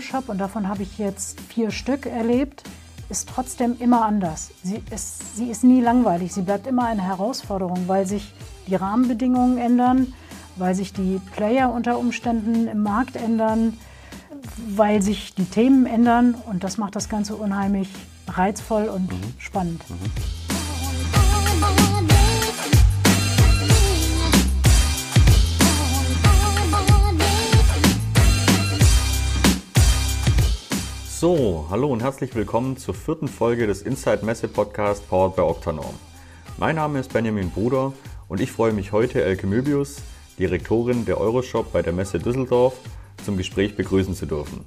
Euroshop, und davon habe ich jetzt vier Stück erlebt, ist trotzdem immer anders. Sie ist, sie ist nie langweilig, sie bleibt immer eine Herausforderung, weil sich die Rahmenbedingungen ändern, weil sich die Player unter Umständen im Markt ändern, weil sich die Themen ändern und das macht das Ganze unheimlich reizvoll und mhm. spannend. Mhm. So, hallo und herzlich willkommen zur vierten Folge des Inside Messe Podcast powered by Octanorm. Mein Name ist Benjamin Bruder und ich freue mich heute Elke Möbius, Direktorin der Euroshop bei der Messe Düsseldorf, zum Gespräch begrüßen zu dürfen.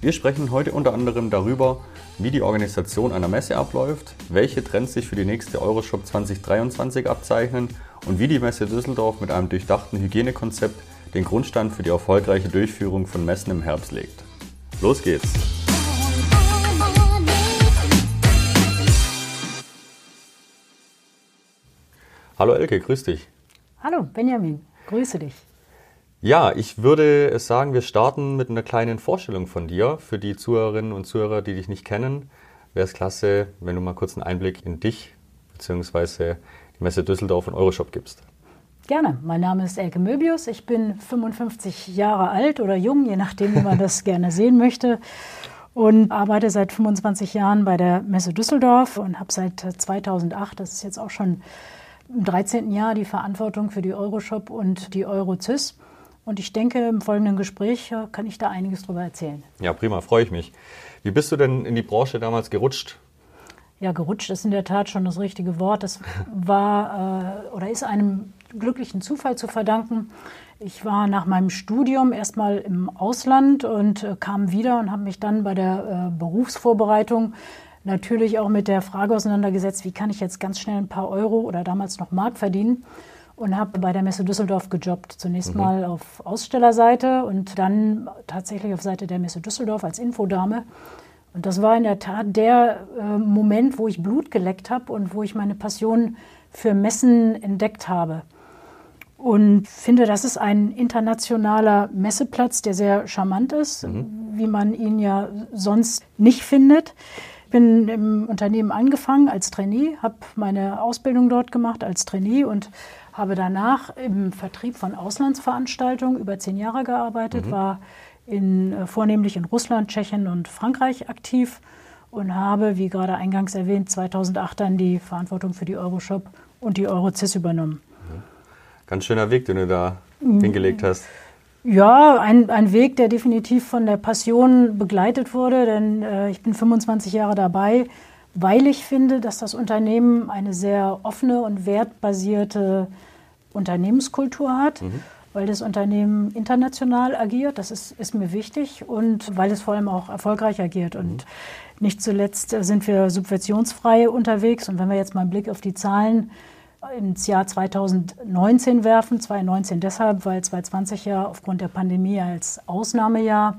Wir sprechen heute unter anderem darüber, wie die Organisation einer Messe abläuft, welche Trends sich für die nächste Euroshop 2023 abzeichnen und wie die Messe Düsseldorf mit einem durchdachten Hygienekonzept den Grundstein für die erfolgreiche Durchführung von Messen im Herbst legt. Los geht's! Hallo Elke, grüß dich. Hallo Benjamin, grüße dich. Ja, ich würde sagen, wir starten mit einer kleinen Vorstellung von dir. Für die Zuhörerinnen und Zuhörer, die dich nicht kennen, wäre es klasse, wenn du mal kurz einen Einblick in dich bzw. die Messe Düsseldorf und Euroshop gibst. Gerne. Mein Name ist Elke Möbius. Ich bin 55 Jahre alt oder jung, je nachdem, wie man das gerne sehen möchte. Und arbeite seit 25 Jahren bei der Messe Düsseldorf und habe seit 2008, das ist jetzt auch schon im 13. Jahr die Verantwortung für die Euroshop und die Eurocys. Und ich denke, im folgenden Gespräch äh, kann ich da einiges darüber erzählen. Ja, prima, freue ich mich. Wie bist du denn in die Branche damals gerutscht? Ja, gerutscht ist in der Tat schon das richtige Wort. Das war äh, oder ist einem glücklichen Zufall zu verdanken. Ich war nach meinem Studium erstmal im Ausland und äh, kam wieder und habe mich dann bei der äh, Berufsvorbereitung natürlich auch mit der Frage auseinandergesetzt, wie kann ich jetzt ganz schnell ein paar Euro oder damals noch Mark verdienen und habe bei der Messe Düsseldorf gejobbt. Zunächst mhm. mal auf Ausstellerseite und dann tatsächlich auf Seite der Messe Düsseldorf als Infodame. Und das war in der Tat der äh, Moment, wo ich Blut geleckt habe und wo ich meine Passion für Messen entdeckt habe. Und finde, das ist ein internationaler Messeplatz, der sehr charmant ist, mhm. wie man ihn ja sonst nicht findet bin im Unternehmen angefangen als Trainee, habe meine Ausbildung dort gemacht als Trainee und habe danach im Vertrieb von Auslandsveranstaltungen über zehn Jahre gearbeitet, mhm. war in, äh, vornehmlich in Russland, Tschechien und Frankreich aktiv und habe, wie gerade eingangs erwähnt, 2008 dann die Verantwortung für die Euroshop und die Eurocis übernommen. Ganz schöner Weg, den du da mhm. hingelegt hast. Ja, ein, ein Weg, der definitiv von der Passion begleitet wurde, denn äh, ich bin 25 Jahre dabei, weil ich finde, dass das Unternehmen eine sehr offene und wertbasierte Unternehmenskultur hat, mhm. weil das Unternehmen international agiert, das ist, ist mir wichtig, und weil es vor allem auch erfolgreich agiert. Und mhm. nicht zuletzt sind wir subventionsfrei unterwegs. Und wenn wir jetzt mal einen Blick auf die Zahlen ins Jahr 2019 werfen. 2019 deshalb, weil 2020 ja aufgrund der Pandemie als Ausnahmejahr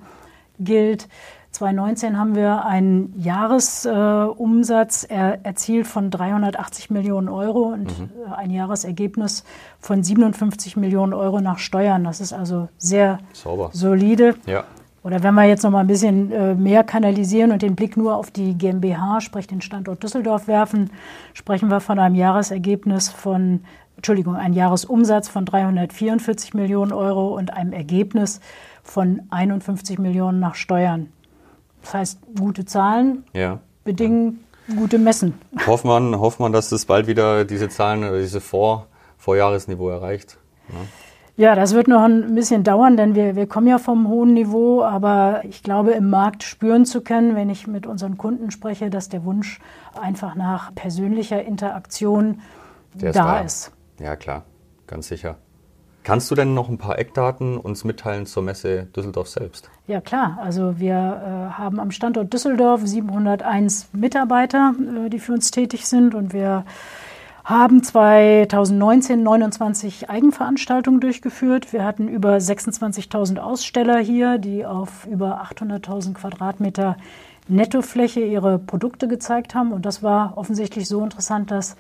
gilt. 2019 haben wir einen Jahresumsatz äh, er, erzielt von 380 Millionen Euro und mhm. Äh, ein Jahresergebnis von 57 Millionen Euro nach Steuern. Das ist also sehr Sauber. solide. Ja. Oder wenn wir jetzt noch mal ein bisschen äh, mehr kanalisieren und den Blick nur auf die GmbH, sprich den Standort Düsseldorf werfen, sprechen wir von einem Jahresergebnis von, Entschuldigung, einem Jahresumsatz von 344 Millionen Euro und einem Ergebnis von 51 Millionen nach Steuern. Das heißt, gute Zahlen ja. bedingen gute Messen. Hofft man, hofft man, dass es bald wieder diese Zahlen oder diese Vor Vorjahresniveau erreicht. Ja. Ja, das wird noch ein bisschen dauern, denn wir, wir kommen ja vom hohen Niveau, aber ich glaube, im Markt spüren zu können, wenn ich mit unseren Kunden spreche, dass der Wunsch einfach nach persönlicher Interaktion der da ist, ist. Ja, klar, ganz sicher. Kannst du denn noch ein paar Eckdaten uns mitteilen zur Messe Düsseldorf selbst? Ja, klar. Also wir äh, haben am Standort Düsseldorf 701 Mitarbeiter, äh, die für uns tätig sind und wir haben 2019 29 Eigenveranstaltungen durchgeführt. Wir hatten über 26.000 Aussteller hier, die auf über 800.000 Quadratmeter Nettofläche ihre Produkte gezeigt haben. Und das war offensichtlich so interessant, dass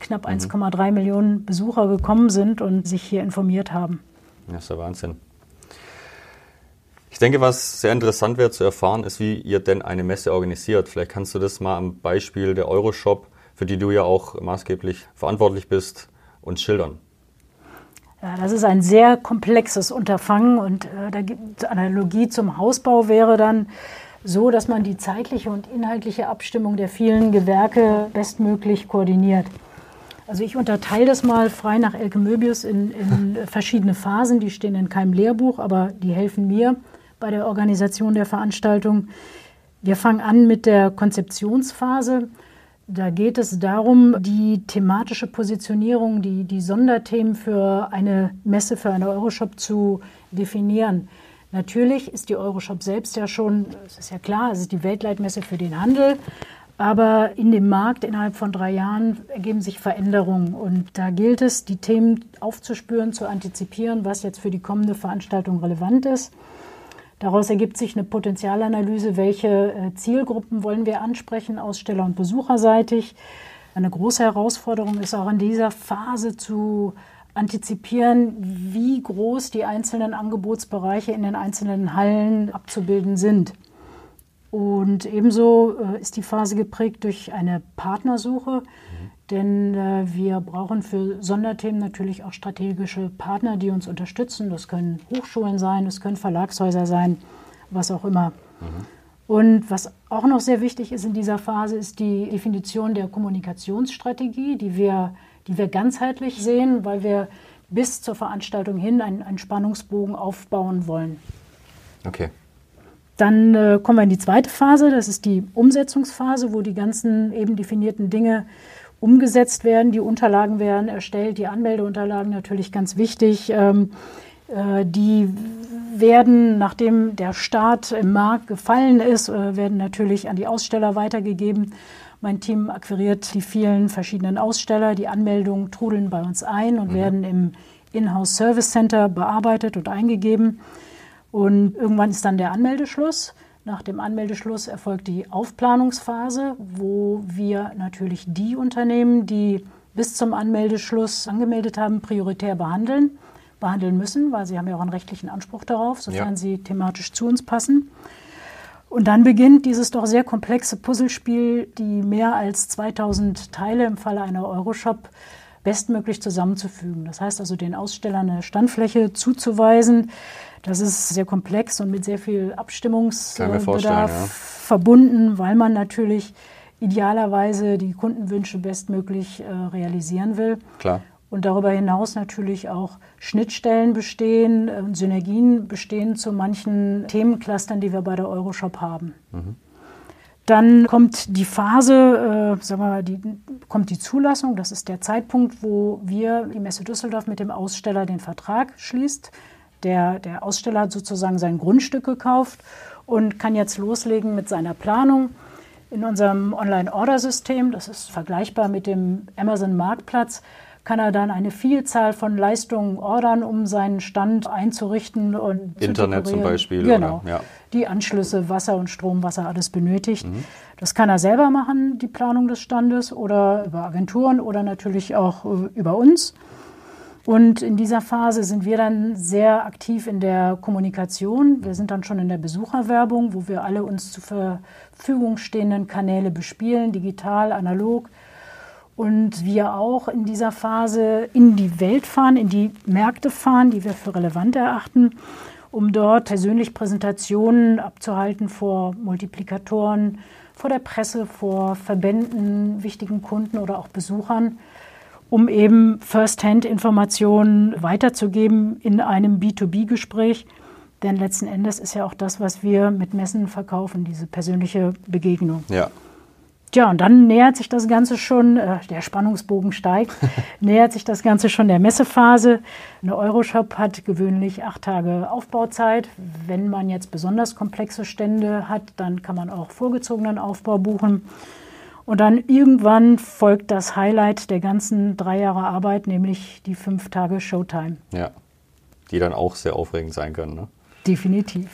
knapp 1,3 mhm. Millionen Besucher gekommen sind und sich hier informiert haben. Das ist der Wahnsinn. Ich denke, was sehr interessant wäre zu erfahren, ist, wie ihr denn eine Messe organisiert. Vielleicht kannst du das mal am Beispiel der Euroshop, für die du ja auch maßgeblich verantwortlich bist, uns schildern. Ja, das ist ein sehr komplexes Unterfangen und äh, da gibt Analogie zum Hausbau wäre dann so, dass man die zeitliche und inhaltliche Abstimmung der vielen Gewerke bestmöglich koordiniert. Also ich unterteile das mal frei nach Elke Möbius in, in verschiedene Phasen, die stehen in keinem Lehrbuch, aber die helfen mir bei der Organisation der Veranstaltung. Wir fangen an mit der Konzeptionsphase. Da geht es darum, die thematische Positionierung, die, die Sonderthemen für eine Messe, für eine Euroshop zu definieren. Natürlich ist die Euroshop selbst ja schon, es ist ja klar, es ist die Weltleitmesse für den Handel. Aber in dem Markt innerhalb von drei Jahren ergeben sich Veränderungen. Und da gilt es, die Themen aufzuspüren, zu antizipieren, was jetzt für die kommende Veranstaltung relevant ist. Daraus ergibt sich eine Potenzialanalyse, welche äh, Zielgruppen wollen wir ansprechen, Aussteller- und Besucherseitig. Eine große Herausforderung ist auch in dieser Phase zu antizipieren, wie groß die einzelnen Angebotsbereiche in den einzelnen Hallen abzubilden sind. Und ebenso äh, ist die Phase geprägt durch eine Partnersuche. Denn äh, wir brauchen für Sonderthemen natürlich auch strategische Partner, die uns unterstützen. Das können Hochschulen sein, das können Verlagshäuser sein, was auch immer. Mhm. Und was auch noch sehr wichtig ist in dieser Phase, ist die Definition der Kommunikationsstrategie, die wir, die wir ganzheitlich sehen, weil wir bis zur Veranstaltung hin einen, einen Spannungsbogen aufbauen wollen. Okay. Dann äh, kommen wir in die zweite Phase, das ist die Umsetzungsphase, wo die ganzen eben definierten Dinge umgesetzt werden. Die Unterlagen werden erstellt, die Anmeldeunterlagen natürlich ganz wichtig. Ähm, äh, die werden, nachdem der Start im Markt gefallen ist, äh, werden natürlich an die Aussteller weitergegeben. Mein Team akquiriert die vielen verschiedenen Aussteller. Die Anmeldungen trudeln bei uns ein und mhm. werden im Inhouse Service Center bearbeitet und eingegeben. Und irgendwann ist dann der Anmeldeschluss. Nach dem Anmeldeschluss erfolgt die Aufplanungsphase, wo wir natürlich die Unternehmen, die bis zum Anmeldeschluss angemeldet haben, prioritär behandeln, behandeln müssen, weil sie haben ja auch einen rechtlichen Anspruch darauf, sofern ja. sie thematisch zu uns passen. Und dann beginnt dieses doch sehr komplexe Puzzlespiel, die mehr als 2000 Teile im Falle einer Euroshop bestmöglich zusammenzufügen. Das heißt also, den Ausstellern eine Standfläche zuzuweisen, das ist sehr komplex und mit sehr viel Abstimmungsbedarf ja. verbunden, weil man natürlich idealerweise die Kundenwünsche bestmöglich äh, realisieren will. Klar. Und darüber hinaus natürlich auch Schnittstellen bestehen, äh, Synergien bestehen zu manchen Themenclustern, die wir bei der Euroshop haben. Mhm. Dann kommt die Phase, äh, sagen wir mal, die, kommt die Zulassung. Das ist der Zeitpunkt, wo wir, die Messe Düsseldorf, mit dem Aussteller den Vertrag schließt. Der, der Aussteller hat sozusagen sein Grundstück gekauft und kann jetzt loslegen mit seiner Planung. In unserem Online-Order-System, das ist vergleichbar mit dem Amazon-Marktplatz, kann er dann eine Vielzahl von Leistungen ordern, um seinen Stand einzurichten und Internet zum Beispiel. Genau. Oder, ja. Die Anschlüsse, Wasser und Strom, was er alles benötigt. Mhm. Das kann er selber machen, die Planung des Standes, oder über Agenturen oder natürlich auch äh, über uns. Und in dieser Phase sind wir dann sehr aktiv in der Kommunikation. Wir sind dann schon in der Besucherwerbung, wo wir alle uns zur Verfügung stehenden Kanäle bespielen, digital, analog. Und wir auch in dieser Phase in die Welt fahren, in die Märkte fahren, die wir für relevant erachten, um dort persönlich Präsentationen abzuhalten vor Multiplikatoren, vor der Presse, vor Verbänden, wichtigen Kunden oder auch Besuchern um eben First-Hand-Informationen weiterzugeben in einem B2B-Gespräch. Denn letzten Endes ist ja auch das, was wir mit Messen verkaufen, diese persönliche Begegnung. Ja. Tja, und dann nähert sich das Ganze schon, äh, der Spannungsbogen steigt, nähert sich das Ganze schon der Messephase. Eine Euroshop hat gewöhnlich acht Tage Aufbauzeit. Wenn man jetzt besonders komplexe Stände hat, dann kann man auch vorgezogenen Aufbau buchen. Und dann irgendwann folgt das Highlight der ganzen drei Jahre Arbeit, nämlich die fünf Tage Showtime. Ja, die dann auch sehr aufregend sein können. Ne? Definitiv.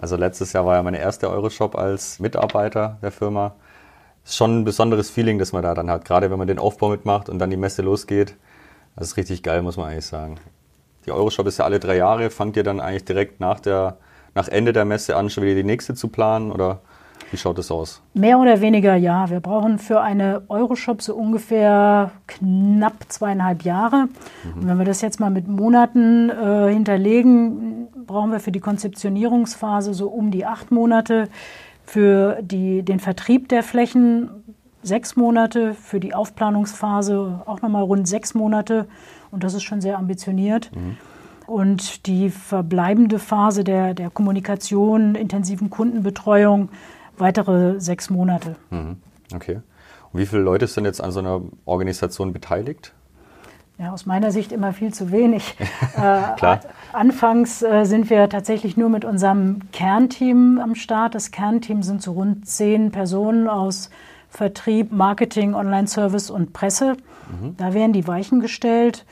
Also letztes Jahr war ja meine erste Euroshop als Mitarbeiter der Firma. Ist schon ein besonderes Feeling, das man da dann hat, gerade wenn man den Aufbau mitmacht und dann die Messe losgeht. Das ist richtig geil, muss man eigentlich sagen. Die Euroshop ist ja alle drei Jahre, fangt ihr dann eigentlich direkt nach der, nach Ende der Messe an, schon wieder die nächste zu planen oder wie schaut das aus? Mehr oder weniger ja. Wir brauchen für eine Euroshop so ungefähr knapp zweieinhalb Jahre. Mhm. Und wenn wir das jetzt mal mit Monaten äh, hinterlegen, brauchen wir für die Konzeptionierungsphase so um die acht Monate, für die, den Vertrieb der Flächen sechs Monate, für die Aufplanungsphase auch nochmal rund sechs Monate. Und das ist schon sehr ambitioniert. Mhm. Und die verbleibende Phase der, der Kommunikation, intensiven Kundenbetreuung, weitere sechs Monate. Mhm. Okay. Und wie viele Leute sind jetzt an so einer Organisation beteiligt? Ja, aus meiner Sicht immer viel zu wenig. äh, Klar. Anfangs äh, sind wir tatsächlich nur mit unserem Kernteam am Start. Das Kernteam sind so rund zehn Personen aus Vertrieb, Marketing, Online-Service und Presse. Mhm. Da werden die Weichen gestellt.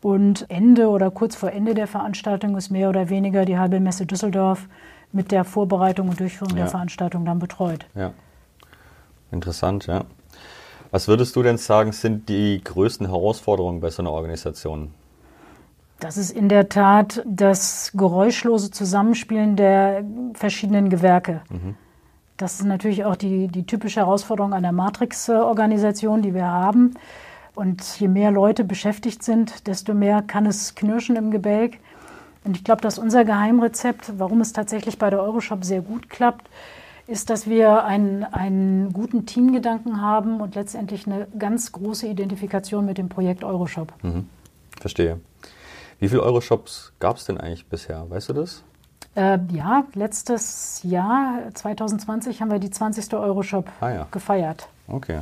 Und Ende oder kurz vor Ende der Veranstaltung ist mehr oder weniger die halbe Messe Düsseldorf mit der Vorbereitung und Durchführung ja. der Veranstaltung dann betreut. Ja. Interessant, ja. Was würdest du denn sagen, sind die größten Herausforderungen bei so einer Organisation? Das ist in der Tat das geräuschlose Zusammenspielen der verschiedenen Gewerke. Mhm. Das ist natürlich auch die, die typische Herausforderung einer Matrix-Organisation, die wir haben. Und je mehr Leute beschäftigt sind, desto mehr kann es knirschen im Gebälk. Und ich glaube, dass unser Geheimrezept, warum es tatsächlich bei der Euroshop sehr gut klappt, ist, dass wir einen, einen guten Teamgedanken haben und letztendlich eine ganz große Identifikation mit dem Projekt Euroshop. Mhm. Verstehe. Wie viele Euroshops gab es denn eigentlich bisher? Weißt du das? Äh, ja, letztes Jahr, 2020, haben wir die 20. Euroshop ah, ja. gefeiert. Okay.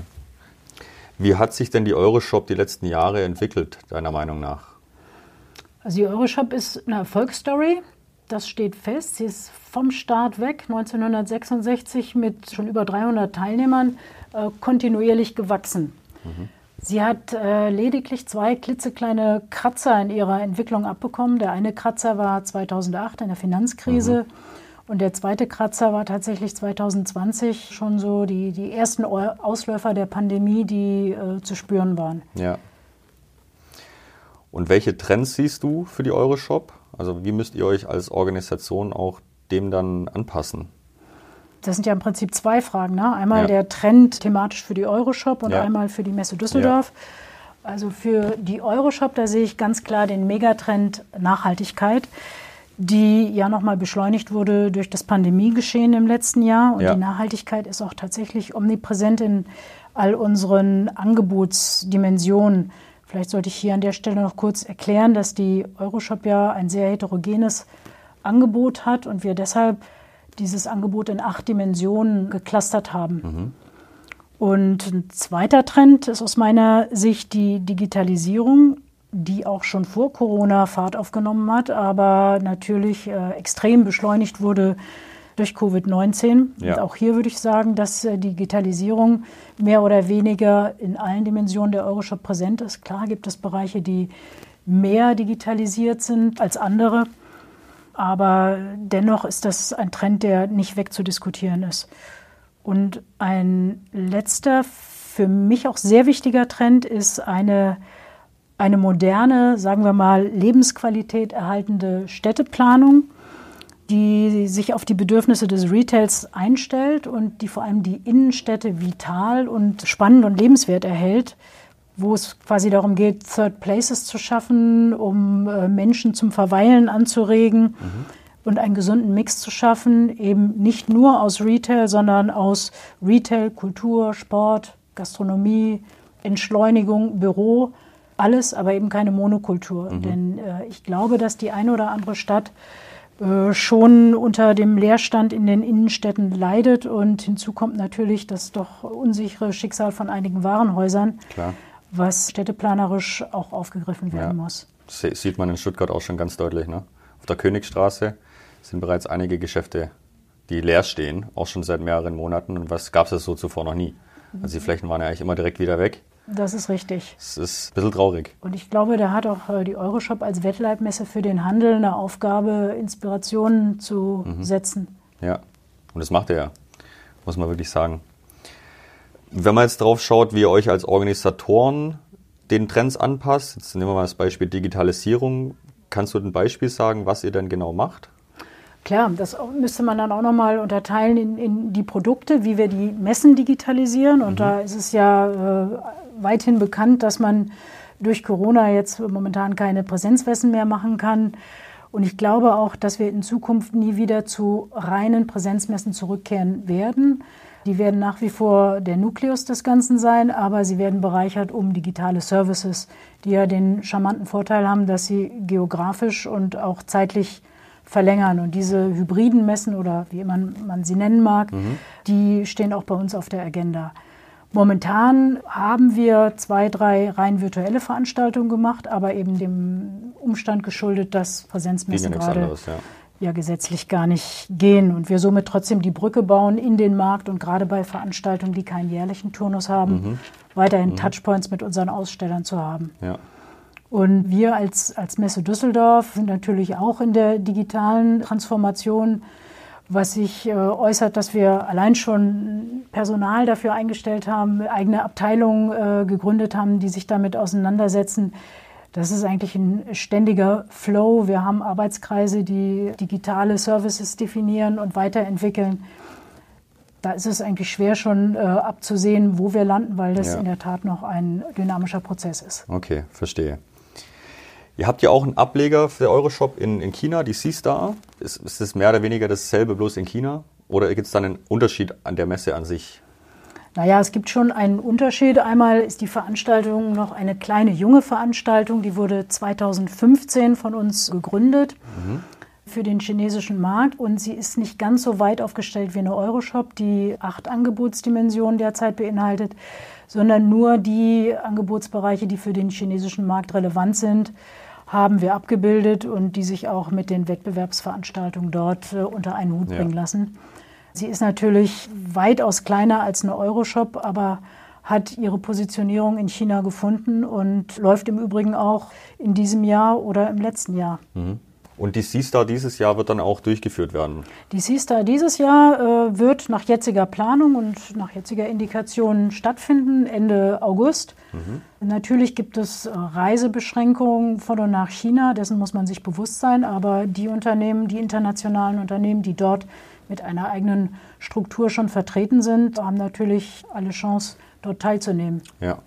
Wie hat sich denn die Euroshop die letzten Jahre entwickelt, deiner Meinung nach? Also die Euroshop ist eine Erfolgsstory. Das steht fest. Sie ist vom Start weg 1966 mit schon über 300 Teilnehmern äh, kontinuierlich gewachsen. Mhm. Sie hat äh, lediglich zwei klitzekleine Kratzer in ihrer Entwicklung abbekommen. Der eine Kratzer war 2008 in der Finanzkrise. Mhm. Und der zweite Kratzer war tatsächlich 2020 schon so die, die ersten Ausläufer der Pandemie, die äh, zu spüren waren. Ja. Und welche Trends siehst du für die Euroshop? Also wie müsst ihr euch als Organisation auch dem dann anpassen? Das sind ja im Prinzip zwei Fragen. Ne? Einmal ja. der Trend thematisch für die Euroshop und ja. einmal für die Messe Düsseldorf. Ja. Also für die Euroshop, da sehe ich ganz klar den Megatrend Nachhaltigkeit die ja nochmal beschleunigt wurde durch das Pandemiegeschehen im letzten Jahr. Und die Nachhaltigkeit ist auch tatsächlich omnipräsent in all unseren Angebotsdimensionen. Vielleicht sollte ich hier an der Stelle noch kurz erklären, dass die Euroshop ja ein sehr heterogenes Angebot hat und wir deshalb dieses Angebot in acht Dimensionen geklustert haben. Mhm. Und ein zweiter Trend ist aus meiner Sicht die Digitalisierung die auch schon vor Corona Fahrt aufgenommen hat, aber natürlich äh, extrem beschleunigt wurde durch Covid-19. Ja. Und auch hier würde ich sagen, dass äh, Digitalisierung mehr oder weniger in allen Dimensionen der Euroshop präsent ist. Klar gibt es Bereiche, die mehr digitalisiert sind als andere, aber dennoch ist das ein Trend, der nicht wegzudiskutieren ist. Und ein letzter, für mich auch sehr wichtiger Trend ist eine eine moderne, sagen wir mal, Lebensqualität erhaltende Städteplanung, die sich auf die Bedürfnisse des Retails einstellt und die vor allem die Innenstädte vital und spannend und lebenswert erhält, wo es quasi darum geht, Third Places zu schaffen, um äh, Menschen zum Verweilen anzuregen mhm. und einen gesunden Mix zu schaffen, eben nicht nur aus Retail, sondern aus Retail, Kultur, Sport, Gastronomie, Entschleunigung, Büro alles, aber eben keine Monokultur. Mhm. Denn äh, ich glaube, dass die eine oder andere Stadt schon unter dem Leerstand in den Innenstädten leidet. Und hinzu kommt natürlich das doch unsichere Schicksal von einigen Warenhäusern, Klar. was städteplanerisch auch aufgegriffen werden ja. muss. Das sieht man in Stuttgart auch schon ganz deutlich. Ne? Auf der Königstraße sind bereits einige Geschäfte, die leer stehen, auch schon seit mehreren Monaten. Und was gab es so zuvor noch nie? Also die Flächen waren ja eigentlich immer direkt wieder weg. Das ist richtig. Das ist ein bisschen traurig. Und ich glaube, da hat auch äh, die Euroshop als Wettleibmesse für den Handel eine Aufgabe, Inspirationen zu mhm. setzen. Ja, und das macht er ja, muss man wirklich sagen. Wenn man jetzt drauf schaut, wie ihr euch als Organisatoren den Trends anpasst, jetzt nehmen wir mal das Beispiel Digitalisierung. Kannst du ein Beispiel sagen, was ihr denn genau macht? Klar, das müsste man dann auch nochmal unterteilen in, in, die Produkte, wie wir die Messen digitalisieren. Und mhm. da ist es ja äh, weithin bekannt, dass man durch Corona jetzt momentan keine Präsenzmessen mehr machen kann. Und ich glaube auch, dass wir in Zukunft nie wieder zu reinen Präsenzmessen zurückkehren werden. Die werden nach wie vor der Nukleus des Ganzen sein, aber sie werden bereichert um digitale Services, die ja den charmanten Vorteil haben, dass sie geografisch und auch zeitlich verlängern. Und diese hybriden Messen oder wie immer man sie nennen mag, mhm. die stehen auch bei uns auf der Agenda. Momentan haben wir zwei, drei rein virtuelle Veranstaltungen gemacht, aber eben dem Umstand geschuldet, dass Präsenzmessen gerade anderes, ja. ja. gesetzlich gar nicht gehen und wir somit trotzdem die Brücke bauen in den Markt und gerade bei Veranstaltungen, die keinen jährlichen Turnus haben, mhm. weiterhin mhm. Touchpoints mit unseren Ausstellern zu haben. Ja. Und wir als, als Messe Düsseldorf sind natürlich auch in der digitalen Transformation was sich äh, äußert, dass wir allein schon Personal dafür eingestellt haben, eigene Abteilungen äh, gegründet haben, die sich damit auseinandersetzen. Das ist eigentlich ein ständiger Flow. Wir haben Arbeitskreise, die digitale Services definieren und weiterentwickeln. Da ist es eigentlich schwer schon äh, abzusehen, wo wir landen, weil das ja. in der Tat noch ein dynamischer Prozess ist. Okay, verstehe. Ihr habt ja auch einen Ableger für Euroshop in, in China, die C-Star. Ist, ist das mehr oder weniger dasselbe, bloß in China? Oder gibt es dann einen Unterschied an der Messe an sich? Naja, es gibt schon einen Unterschied. Einmal ist die Veranstaltung noch eine kleine junge Veranstaltung, die wurde 2015 von uns gegründet mhm. für den chinesischen Markt und sie ist nicht ganz so weit aufgestellt wie eine Euroshop, die acht Angebotsdimensionen derzeit beinhaltet, sondern nur die Angebotsbereiche, die für den chinesischen Markt relevant sind haben wir abgebildet und die sich auch mit den Wettbewerbsveranstaltungen dort äh, unter einen Hut ja. bringen lassen. Sie ist natürlich weitaus kleiner als eine Euroshop, aber hat ihre Positionierung in China gefunden und läuft im Übrigen auch in diesem Jahr oder im letzten Jahr. Mhm. Und die Seastar dieses Jahr wird dann auch durchgeführt werden? Die Seastar dieses Jahr äh, wird nach jetziger Planung und nach jetziger Indikation stattfinden, Ende August. Mhm. Natürlich gibt es äh, Reisebeschränkungen von und nach China, dessen muss man sich bewusst sein, aber die Unternehmen, die internationalen Unternehmen, die dort mit einer eigenen Struktur schon vertreten sind, haben natürlich alle Chance, dort teilzunehmen. Ja.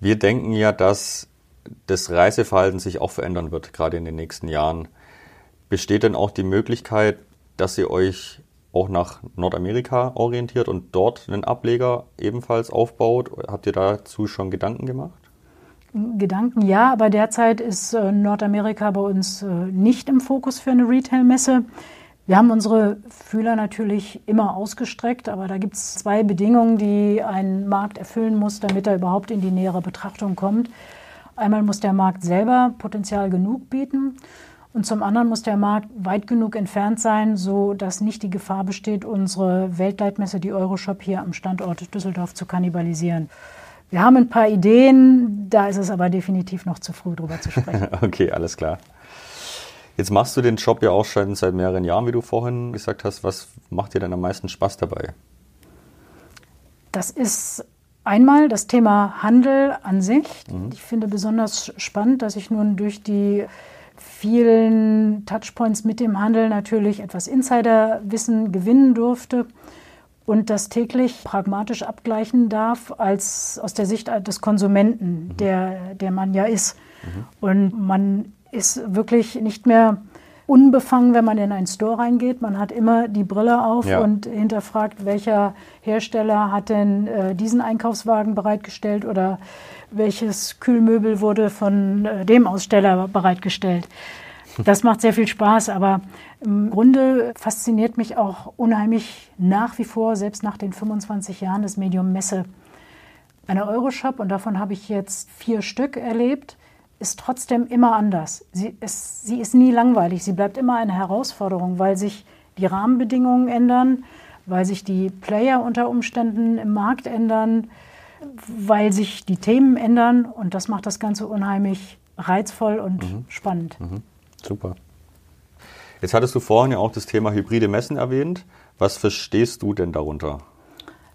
Wir denken ja, dass das Reiseverhalten sich auch verändern wird, gerade in den nächsten Jahren. Besteht denn auch die Möglichkeit, dass ihr euch auch nach Nordamerika orientiert und dort einen Ableger ebenfalls aufbaut? Habt ihr dazu schon Gedanken gemacht? Gedanken ja, aber derzeit ist äh, Nordamerika bei uns äh, nicht im Fokus für eine Retail-Messe. Wir haben unsere Fühler natürlich immer ausgestreckt, aber da gibt es zwei Bedingungen, die ein Markt erfüllen muss, damit er überhaupt in die nähere Betrachtung kommt. Einmal muss der Markt selber Potenzial genug bieten und zum anderen muss der Markt weit genug entfernt sein, so dass nicht die Gefahr besteht, unsere Weltleitmesse, die Euroshop, hier am Standort Düsseldorf zu kannibalisieren. Wir haben ein paar Ideen, da ist es aber definitiv noch zu früh, darüber zu sprechen. okay, alles klar. Jetzt machst du den Job ja auch schon seit mehreren Jahren, wie du vorhin gesagt hast. Was macht dir denn am meisten Spaß dabei? Das ist Einmal das Thema Handel an sich. Mhm. Ich finde besonders spannend, dass ich nun durch die vielen Touchpoints mit dem Handel natürlich etwas Insiderwissen gewinnen durfte und das täglich pragmatisch abgleichen darf als aus der Sicht des Konsumenten, mhm. der, der man ja ist. Mhm. Und man ist wirklich nicht mehr unbefangen, wenn man in einen Store reingeht. Man hat immer die Brille auf ja. und hinterfragt, welcher Hersteller hat denn äh, diesen Einkaufswagen bereitgestellt oder welches Kühlmöbel wurde von äh, dem Aussteller bereitgestellt. Das macht sehr viel Spaß, aber im Grunde fasziniert mich auch unheimlich nach wie vor, selbst nach den 25 Jahren des Medium Messe. Eine Euroshop, und davon habe ich jetzt vier Stück erlebt, ist trotzdem immer anders. Sie ist, sie ist nie langweilig. Sie bleibt immer eine Herausforderung, weil sich die Rahmenbedingungen ändern, weil sich die Player unter Umständen im Markt ändern, weil sich die Themen ändern. Und das macht das Ganze unheimlich reizvoll und mhm. spannend. Mhm. Super. Jetzt hattest du vorhin ja auch das Thema hybride Messen erwähnt. Was verstehst du denn darunter?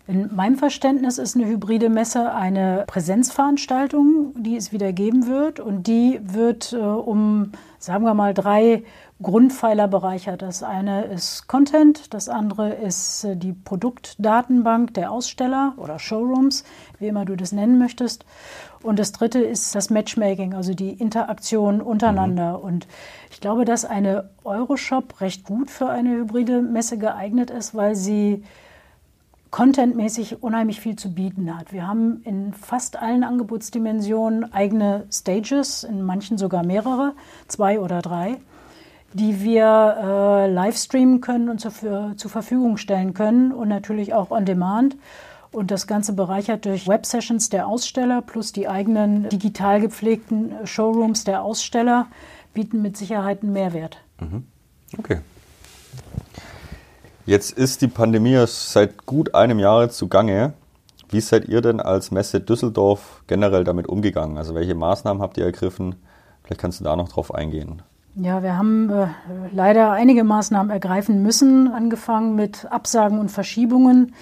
In meinem Verständnis ist eine hybride Messe eine Präsenzveranstaltung, die es wieder geben wird. Und die wird äh, um, sagen wir mal, drei Grundpfeiler bereichert. Das eine ist Content, das andere ist äh, die Produktdatenbank der Aussteller oder Showrooms, wie immer du das nennen möchtest. Und das dritte ist das Matchmaking, also die Interaktion untereinander. Mhm. Und ich glaube, dass eine Euroshop recht gut für eine hybride Messe geeignet ist, weil sie contentmäßig unheimlich viel zu bieten hat. Wir haben in fast allen Angebotsdimensionen eigene Stages, in manchen sogar mehrere, zwei oder drei, die wir äh, live streamen können und zu, für, zur Verfügung stellen können und natürlich auch on demand. Und das Ganze bereichert durch Web-Sessions der Aussteller plus die eigenen digital gepflegten Showrooms der Aussteller bieten mit Sicherheit einen Mehrwert. Mhm. Okay. Jetzt ist die Pandemie seit gut einem Jahr zugange. Wie seid ihr denn als Messe Düsseldorf generell damit umgegangen? Also welche Maßnahmen habt ihr ergriffen? Vielleicht kannst du da noch drauf eingehen. Ja, wir haben äh, leider einige Maßnahmen ergreifen müssen, angefangen mit Absagen und Verschiebungen.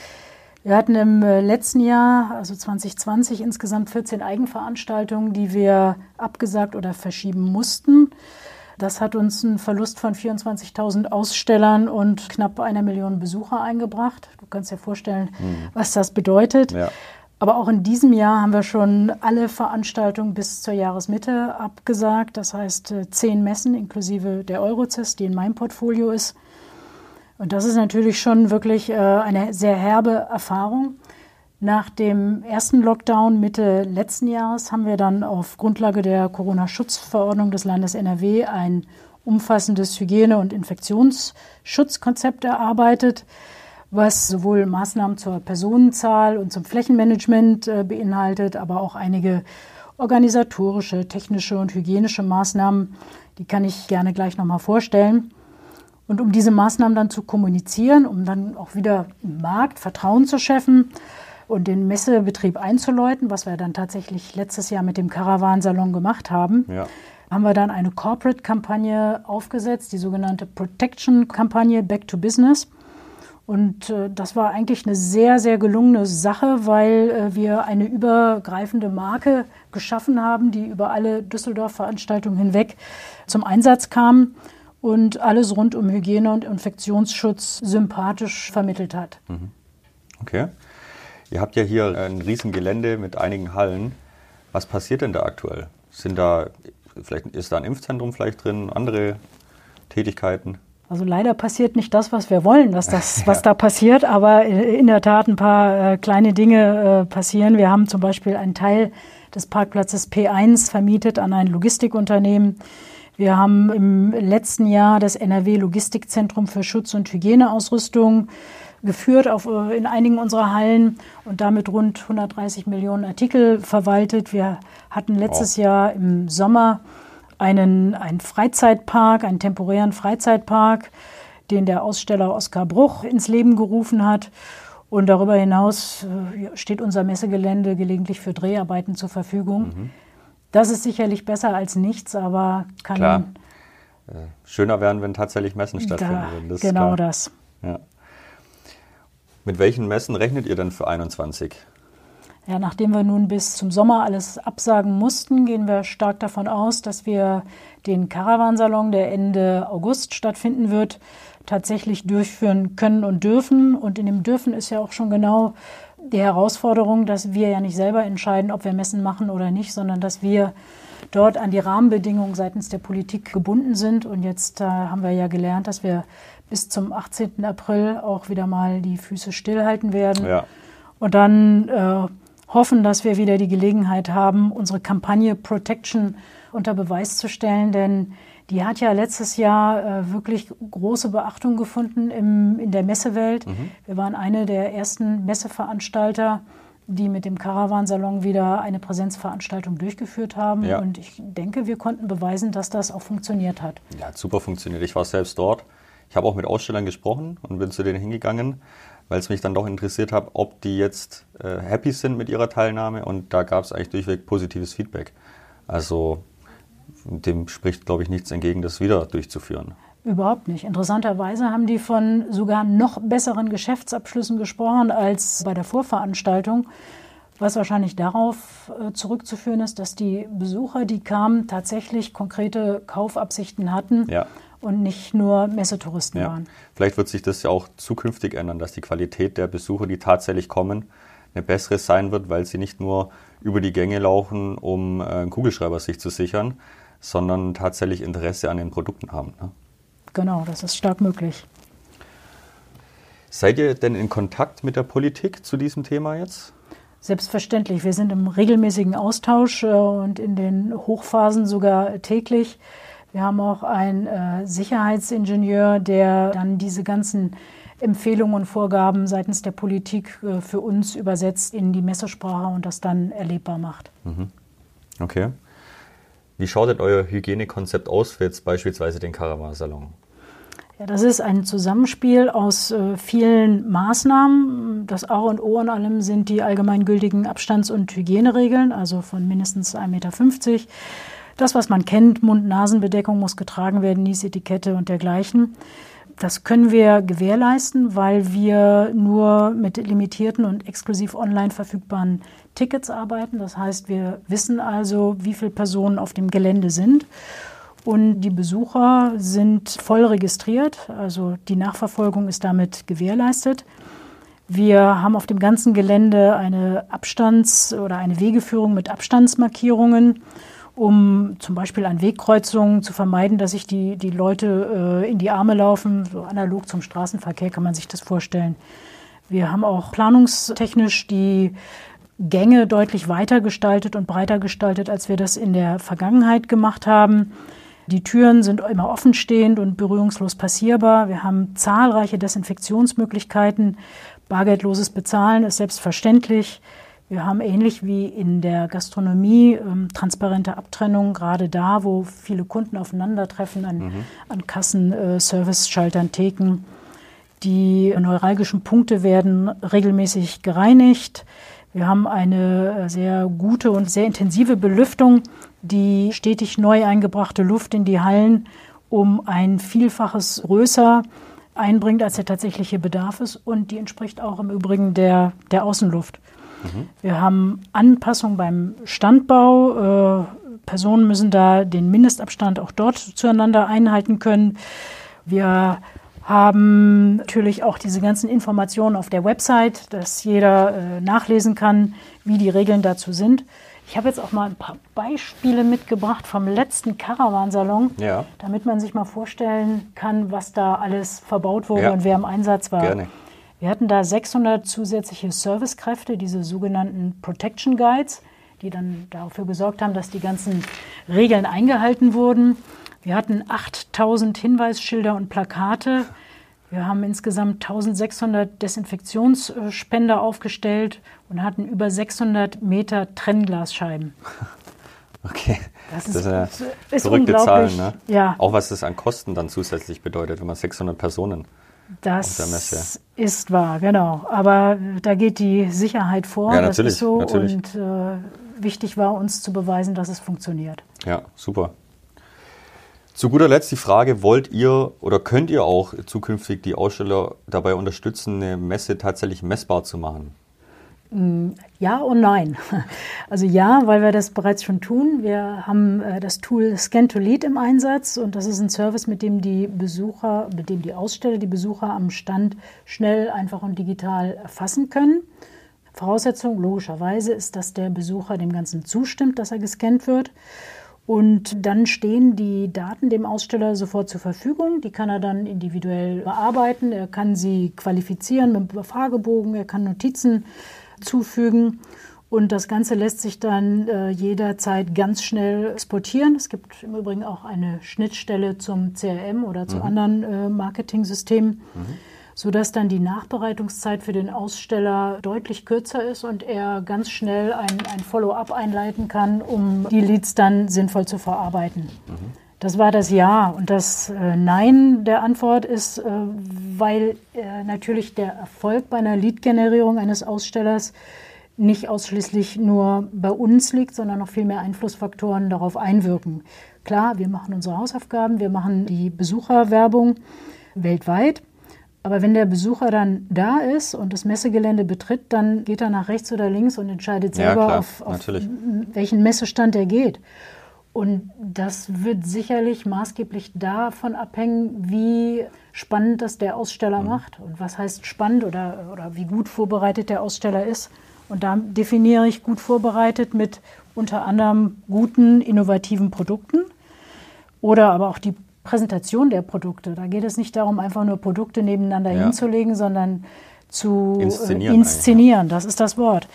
Wir hatten im äh, letzten Jahr, also 2020, insgesamt 14 Eigenveranstaltungen, die wir abgesagt oder verschieben mussten. Das hat uns einen Verlust von 24.000 Ausstellern und knapp einer Million Besucher eingebracht. Du kannst dir vorstellen, mhm. was das bedeutet. Ja. Aber auch in diesem Jahr haben wir schon alle Veranstaltungen bis zur Jahresmitte abgesagt. Das heißt, äh, zehn Messen inklusive der Eurocest, die in meinem Portfolio ist. Und das ist natürlich schon wirklich äh, eine sehr herbe Erfahrung. Nach dem ersten Lockdown Mitte letzten Jahres haben wir dann auf Grundlage der Corona-Schutzverordnung des Landes NRW ein umfassendes Hygiene- und Infektionsschutzkonzept erarbeitet, was sowohl Maßnahmen zur Personenzahl und zum Flächenmanagement äh, beinhaltet, aber auch einige organisatorische, technische und hygienische Maßnahmen. Die kann ich gerne gleich nochmal vorstellen. Und um diese Maßnahmen dann zu kommunizieren, um dann auch wieder im Markt Vertrauen zu schaffen, und den Messebetrieb einzuläuten, was wir dann tatsächlich letztes Jahr mit dem Caravan-Salon gemacht haben. Ja. Haben wir dann eine Corporate-Kampagne aufgesetzt, die sogenannte Protection-Kampagne Back to Business. Und äh, das war eigentlich eine sehr, sehr gelungene Sache, weil äh, wir eine übergreifende Marke geschaffen haben, die über alle Düsseldorf-Veranstaltungen hinweg zum Einsatz kam und alles rund um Hygiene und Infektionsschutz sympathisch vermittelt hat. Mhm. Okay. Ihr habt ja hier ein Riesengelände mit einigen Hallen. Was passiert denn da aktuell? Sind da, vielleicht ist da ein Impfzentrum vielleicht drin, andere Tätigkeiten? Also leider passiert nicht das, was wir wollen, dass das, was da passiert, aber in der Tat ein paar äh, kleine Dinge äh, passieren. Wir haben zum Beispiel einen Teil des Parkplatzes P1 vermietet an ein Logistikunternehmen. Wir haben im letzten Jahr das NRW Logistikzentrum für Schutz- und Hygieneausrüstung geführt auf, äh, in einigen unserer Hallen und damit rund 130 Millionen Artikel verwaltet. Wir hatten letztes wow. Jahr im Sommer einen, einen Freizeitpark, einen temporären Freizeitpark, den der Aussteller Oskar Bruch ins Leben gerufen hat. Und darüber hinaus äh, steht unser Messegelände gelegentlich für Dreharbeiten zur Verfügung. Mhm. Das ist sicherlich besser als nichts, aber kann. Klar. Äh, schöner werden, wenn tatsächlich Messen stattfinden. Da, das genau das. Ja. Mit welchen Messen rechnet ihr denn für 21? Ja, nachdem wir nun bis zum Sommer alles absagen mussten, gehen wir stark davon aus, dass wir den Caravansalon, der Ende August stattfinden wird, tatsächlich durchführen können und dürfen. Und in dem Dürfen ist ja auch schon genau die Herausforderung, dass wir ja nicht selber entscheiden, ob wir Messen machen oder nicht, sondern dass wir dort an die Rahmenbedingungen seitens der Politik gebunden sind. Und jetzt äh, haben wir ja gelernt, dass wir bis zum 18. April auch wieder mal die Füße stillhalten werden. Ja. Und dann äh, hoffen, dass wir wieder die Gelegenheit haben, unsere Kampagne Protection unter Beweis zu stellen. Denn die hat ja letztes Jahr äh, wirklich große Beachtung gefunden im, in der Messewelt. Mhm. Wir waren eine der ersten Messeveranstalter, die mit dem Caravansalon wieder eine Präsenzveranstaltung durchgeführt haben. Ja. Und ich denke, wir konnten beweisen, dass das auch funktioniert hat. Ja, hat super funktioniert. Ich war selbst dort. Ich habe auch mit Ausstellern gesprochen und bin zu denen hingegangen, weil es mich dann doch interessiert hat, ob die jetzt äh, happy sind mit ihrer Teilnahme und da gab es eigentlich durchweg positives Feedback. Also dem spricht, glaube ich, nichts entgegen, das wieder durchzuführen. Überhaupt nicht. Interessanterweise haben die von sogar noch besseren Geschäftsabschlüssen gesprochen als bei der Vorveranstaltung, was wahrscheinlich darauf äh, zurückzuführen ist, dass die Besucher, die kamen, tatsächlich konkrete Kaufabsichten hatten. Ja und nicht nur Messetouristen ja. waren. Vielleicht wird sich das ja auch zukünftig ändern, dass die Qualität der Besucher, die tatsächlich kommen, eine bessere sein wird, weil sie nicht nur über die Gänge laufen, um äh, einen Kugelschreiber sich zu sichern, sondern tatsächlich Interesse an den Produkten haben. Ne? Genau, das ist stark möglich. Seid ihr denn in Kontakt mit der Politik zu diesem Thema jetzt? Selbstverständlich. Wir sind im regelmäßigen Austausch äh, und in den Hochphasen sogar täglich. Wir haben auch einen äh, Sicherheitsingenieur, der dann diese ganzen Empfehlungen und Vorgaben seitens der Politik äh, für uns übersetzt in die Messesprache und das dann erlebbar macht. Mhm. Okay. Wie schaut denn euer Hygienekonzept aus für jetzt beispielsweise den Caravan-Salon? Ja, das ist ein Zusammenspiel aus äh, vielen Maßnahmen. Das A und O an allem sind die allgemeingültigen Abstands- und Hygieneregeln, also von mindestens 1,50 Meter das, was man kennt, Mund-Nasen-Bedeckung muss getragen werden, Niesetikette und dergleichen. Das können wir gewährleisten, weil wir nur mit limitierten und exklusiv online verfügbaren Tickets arbeiten. Das heißt, wir wissen also, wie viele Personen auf dem Gelände sind. Und die Besucher sind voll registriert, also die Nachverfolgung ist damit gewährleistet. Wir haben auf dem ganzen Gelände eine Abstands- oder eine Wegeführung mit Abstandsmarkierungen um zum Beispiel an Wegkreuzungen zu vermeiden, dass sich die, die Leute äh, in die Arme laufen. So analog zum Straßenverkehr kann man sich das vorstellen. Wir haben auch planungstechnisch die Gänge deutlich weiter gestaltet und breiter gestaltet, als wir das in der Vergangenheit gemacht haben. Die Türen sind immer offenstehend und berührungslos passierbar. Wir haben zahlreiche Desinfektionsmöglichkeiten. Bargeldloses Bezahlen ist selbstverständlich. Wir haben ähnlich wie in der Gastronomie ähm, transparente Abtrennung, gerade da, wo viele Kunden aufeinandertreffen, an, mhm. an Kassen, äh, Service-Schaltern, Theken. Die neuralgischen Punkte werden regelmäßig gereinigt. Wir haben eine äh, sehr gute und sehr intensive Belüftung, die stetig neu eingebrachte Luft in die Hallen um ein Vielfaches größer einbringt, als der tatsächliche Bedarf ist. Und die entspricht auch im Übrigen der, der Außenluft. Mhm. Wir haben Anpassungen beim Standbau. Äh, Personen müssen da den Mindestabstand auch dort zueinander einhalten können. Wir haben natürlich auch diese ganzen Informationen auf der Website, dass jeder äh, nachlesen kann, wie die Regeln dazu sind. Ich habe jetzt auch mal ein paar Beispiele mitgebracht vom letzten Caravansalon, ja. damit man sich mal vorstellen kann, was da alles verbaut wurde ja. und wer im Einsatz war. Gerne. Wir hatten da 600 zusätzliche Servicekräfte, diese sogenannten Protection Guides, die dann dafür gesorgt haben, dass die ganzen Regeln eingehalten wurden. Wir hatten 8000 Hinweisschilder und Plakate. Wir haben insgesamt 1600 Desinfektionsspender aufgestellt und hatten über 600 Meter Trennglasscheiben. Okay, das ist, das ist, ist verrückte Zahlen. Ne? Ja. Auch was das an Kosten dann zusätzlich bedeutet, wenn man 600 Personen das ist wahr, genau. Aber da geht die Sicherheit vor. Ja, natürlich, das ist so. Natürlich. Und äh, wichtig war uns zu beweisen, dass es funktioniert. Ja, super. Zu guter Letzt die Frage, wollt ihr oder könnt ihr auch zukünftig die Aussteller dabei unterstützen, eine Messe tatsächlich messbar zu machen? Mm, ja und nein. Also ja, weil wir das bereits schon tun. Wir haben äh, das Tool Scan to Lead im Einsatz und das ist ein Service, mit dem die Besucher, mit dem die Aussteller die Besucher am Stand schnell, einfach und digital erfassen können. Voraussetzung logischerweise ist, dass der Besucher dem Ganzen zustimmt, dass er gescannt wird. Und dann stehen die Daten dem Aussteller sofort zur Verfügung. Die kann er dann individuell bearbeiten. Er kann sie qualifizieren mit Fragebogen. Er kann Notizen zufügen. Und das Ganze lässt sich dann äh, jederzeit ganz schnell exportieren. Es gibt im Übrigen auch eine Schnittstelle zum CRM oder zu mhm. anderen äh, Marketing-Systemen, mhm. sodass dann die Nachbereitungszeit für den Aussteller deutlich kürzer ist und er ganz schnell ein, ein Follow-up einleiten kann, um die Leads dann sinnvoll zu verarbeiten. Mhm. Das war das Ja. Und das äh, Nein der Antwort ist, äh, weil äh, natürlich der Erfolg bei einer Lead-Generierung eines Ausstellers nicht ausschließlich nur bei uns liegt, sondern noch viel mehr Einflussfaktoren darauf einwirken. Klar, wir machen unsere Hausaufgaben, wir machen die Besucherwerbung weltweit. Aber wenn der Besucher dann da ist und das Messegelände betritt, dann geht er nach rechts oder links und entscheidet selber, ja, klar, auf, auf welchen Messestand er geht. Und das wird sicherlich maßgeblich davon abhängen, wie spannend das der Aussteller mhm. macht. Und was heißt spannend oder, oder wie gut vorbereitet der Aussteller ist. Und da definiere ich gut vorbereitet mit unter anderem guten, innovativen Produkten oder aber auch die Präsentation der Produkte. Da geht es nicht darum, einfach nur Produkte nebeneinander ja. hinzulegen, sondern zu inszenieren. Äh, inszenieren. Das ist das Wort.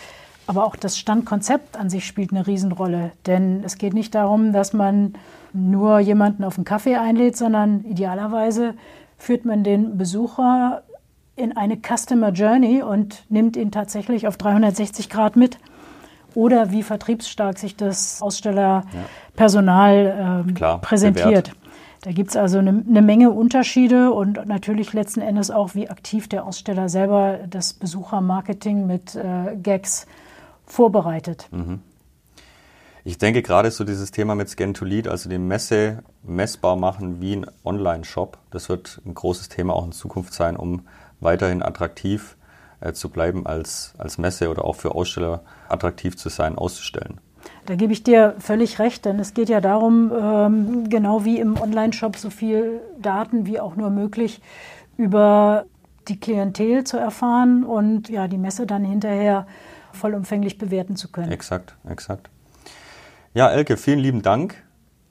Aber auch das Standkonzept an sich spielt eine Riesenrolle. Denn es geht nicht darum, dass man nur jemanden auf einen Kaffee einlädt, sondern idealerweise führt man den Besucher in eine Customer Journey und nimmt ihn tatsächlich auf 360 Grad mit. Oder wie vertriebsstark sich das Ausstellerpersonal äh, Klar, präsentiert. Bewährt. Da gibt es also eine, eine, Menge Unterschiede und natürlich letzten Endes auch, wie aktiv der Aussteller selber das Besuchermarketing mit äh, Gags vorbereitet. Mhm. Ich denke gerade so dieses Thema mit Scan to Lead, also die Messe messbar machen wie ein Online-Shop, das wird ein großes Thema auch in Zukunft sein, um weiterhin attraktiv äh, zu bleiben als, als Messe oder auch für Aussteller attraktiv zu sein, auszustellen. Da gebe ich dir völlig recht, denn es geht ja darum, ähm, genau wie im Online-Shop so viel Daten wie auch nur möglich über die Klientel zu erfahren und ja, die Messe dann hinterher vollumfänglich bewerten zu können. Exakt, exakt. Ja, Elke, vielen lieben Dank.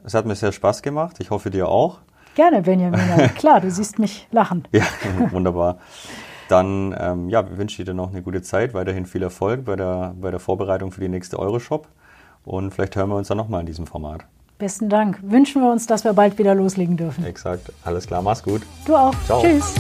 Es hat mir sehr Spaß gemacht. Ich hoffe dir auch. Gerne, Benjamin. Klar, du siehst mich lachen. Ja, wunderbar. Dann ähm, ja, wünsche ich dir noch eine gute Zeit, weiterhin viel Erfolg bei der, bei der Vorbereitung für die nächste Euroshop und vielleicht hören wir uns dann nochmal in diesem Format. Besten Dank. Wünschen wir uns, dass wir bald wieder loslegen dürfen. Exakt. Alles klar, mach's gut. Du auch. Ciao. Tschüss.